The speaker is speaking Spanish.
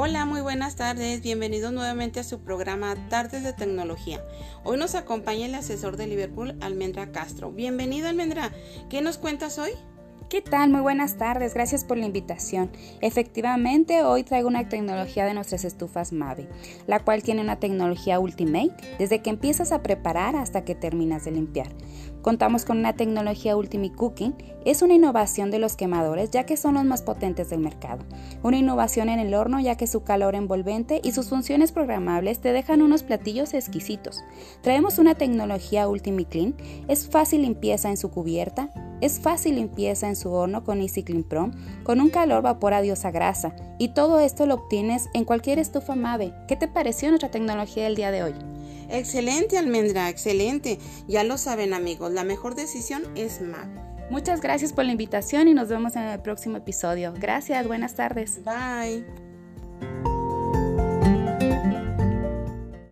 Hola, muy buenas tardes. Bienvenidos nuevamente a su programa Tardes de Tecnología. Hoy nos acompaña el asesor de Liverpool, Almendra Castro. Bienvenida, Almendra. ¿Qué nos cuentas hoy? ¿Qué tal? Muy buenas tardes, gracias por la invitación. Efectivamente, hoy traigo una tecnología de nuestras estufas Mave, la cual tiene una tecnología Ultimate desde que empiezas a preparar hasta que terminas de limpiar. Contamos con una tecnología Ultimate Cooking, es una innovación de los quemadores ya que son los más potentes del mercado. Una innovación en el horno ya que su calor envolvente y sus funciones programables te dejan unos platillos exquisitos. Traemos una tecnología Ultimate Clean, es fácil limpieza en su cubierta, es fácil limpieza en su horno con Easy Clean Pro, con un calor vapor a diosa grasa, y todo esto lo obtienes en cualquier estufa Mave. ¿Qué te pareció nuestra tecnología del día de hoy? Excelente, Almendra, excelente. Ya lo saben, amigos, la mejor decisión es Mave. Muchas gracias por la invitación y nos vemos en el próximo episodio. Gracias, buenas tardes. Bye.